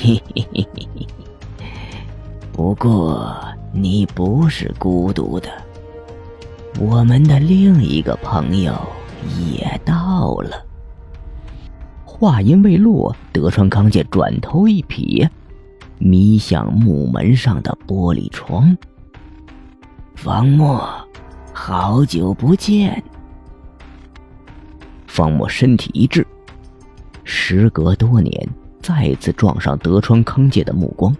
嘿嘿嘿嘿嘿。不过你不是孤独的，我们的另一个朋友也到了。话音未落，德川康介转头一瞥，迷向木门上的玻璃窗。方墨，好久不见。方墨身体一滞，时隔多年，再次撞上德川康介的目光，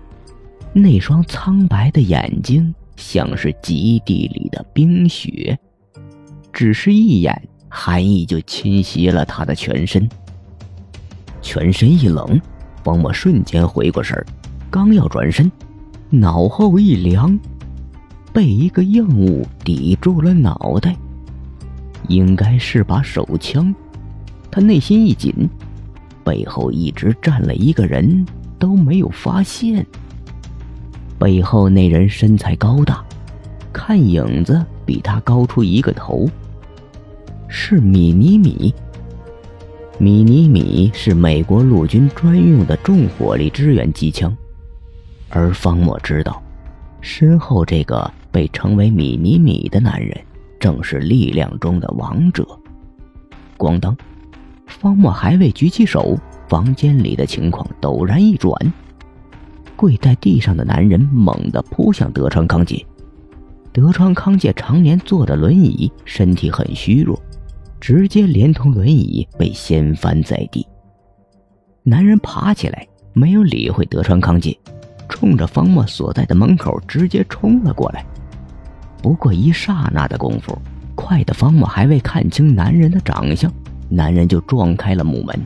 那双苍白的眼睛像是极地里的冰雪，只是一眼，寒意就侵袭了他的全身。全身一冷，方墨瞬间回过神儿，刚要转身，脑后一凉，被一个硬物抵住了脑袋。应该是把手枪，他内心一紧，背后一直站了一个人，都没有发现。背后那人身材高大，看影子比他高出一个头，是米尼米。米尼米是美国陆军专用的重火力支援机枪，而方墨知道，身后这个被称为米尼米的男人，正是力量中的王者。咣当，方墨还未举起手，房间里的情况陡然一转，跪在地上的男人猛地扑向德川康介。德川康介常年坐的轮椅，身体很虚弱。直接连同轮椅被掀翻在地。男人爬起来，没有理会德川康介，冲着方墨所在的门口直接冲了过来。不过一刹那的功夫，快的方墨还未看清男人的长相，男人就撞开了木门，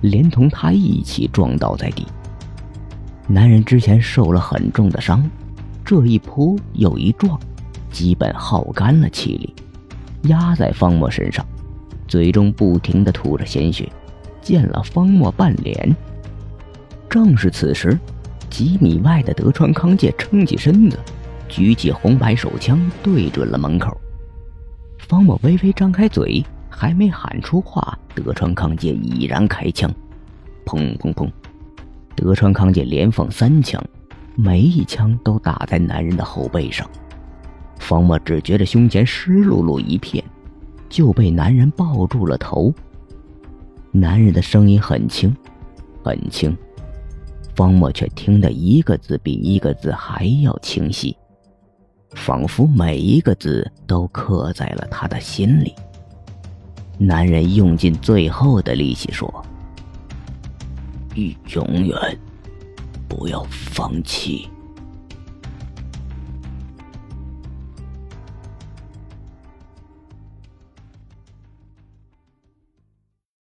连同他一起撞倒在地。男人之前受了很重的伤，这一扑又一撞，基本耗干了气力，压在方墨身上。嘴中不停的吐着鲜血，溅了方墨半脸。正是此时，几米外的德川康介撑起身子，举起红白手枪对准了门口。方墨微微张开嘴，还没喊出话，德川康介已然开枪，砰砰砰！德川康介连放三枪，每一枪都打在男人的后背上。方墨只觉得胸前湿漉漉一片。就被男人抱住了头。男人的声音很轻，很轻，方墨却听得一个字比一个字还要清晰，仿佛每一个字都刻在了他的心里。男人用尽最后的力气说：“永远不要放弃。”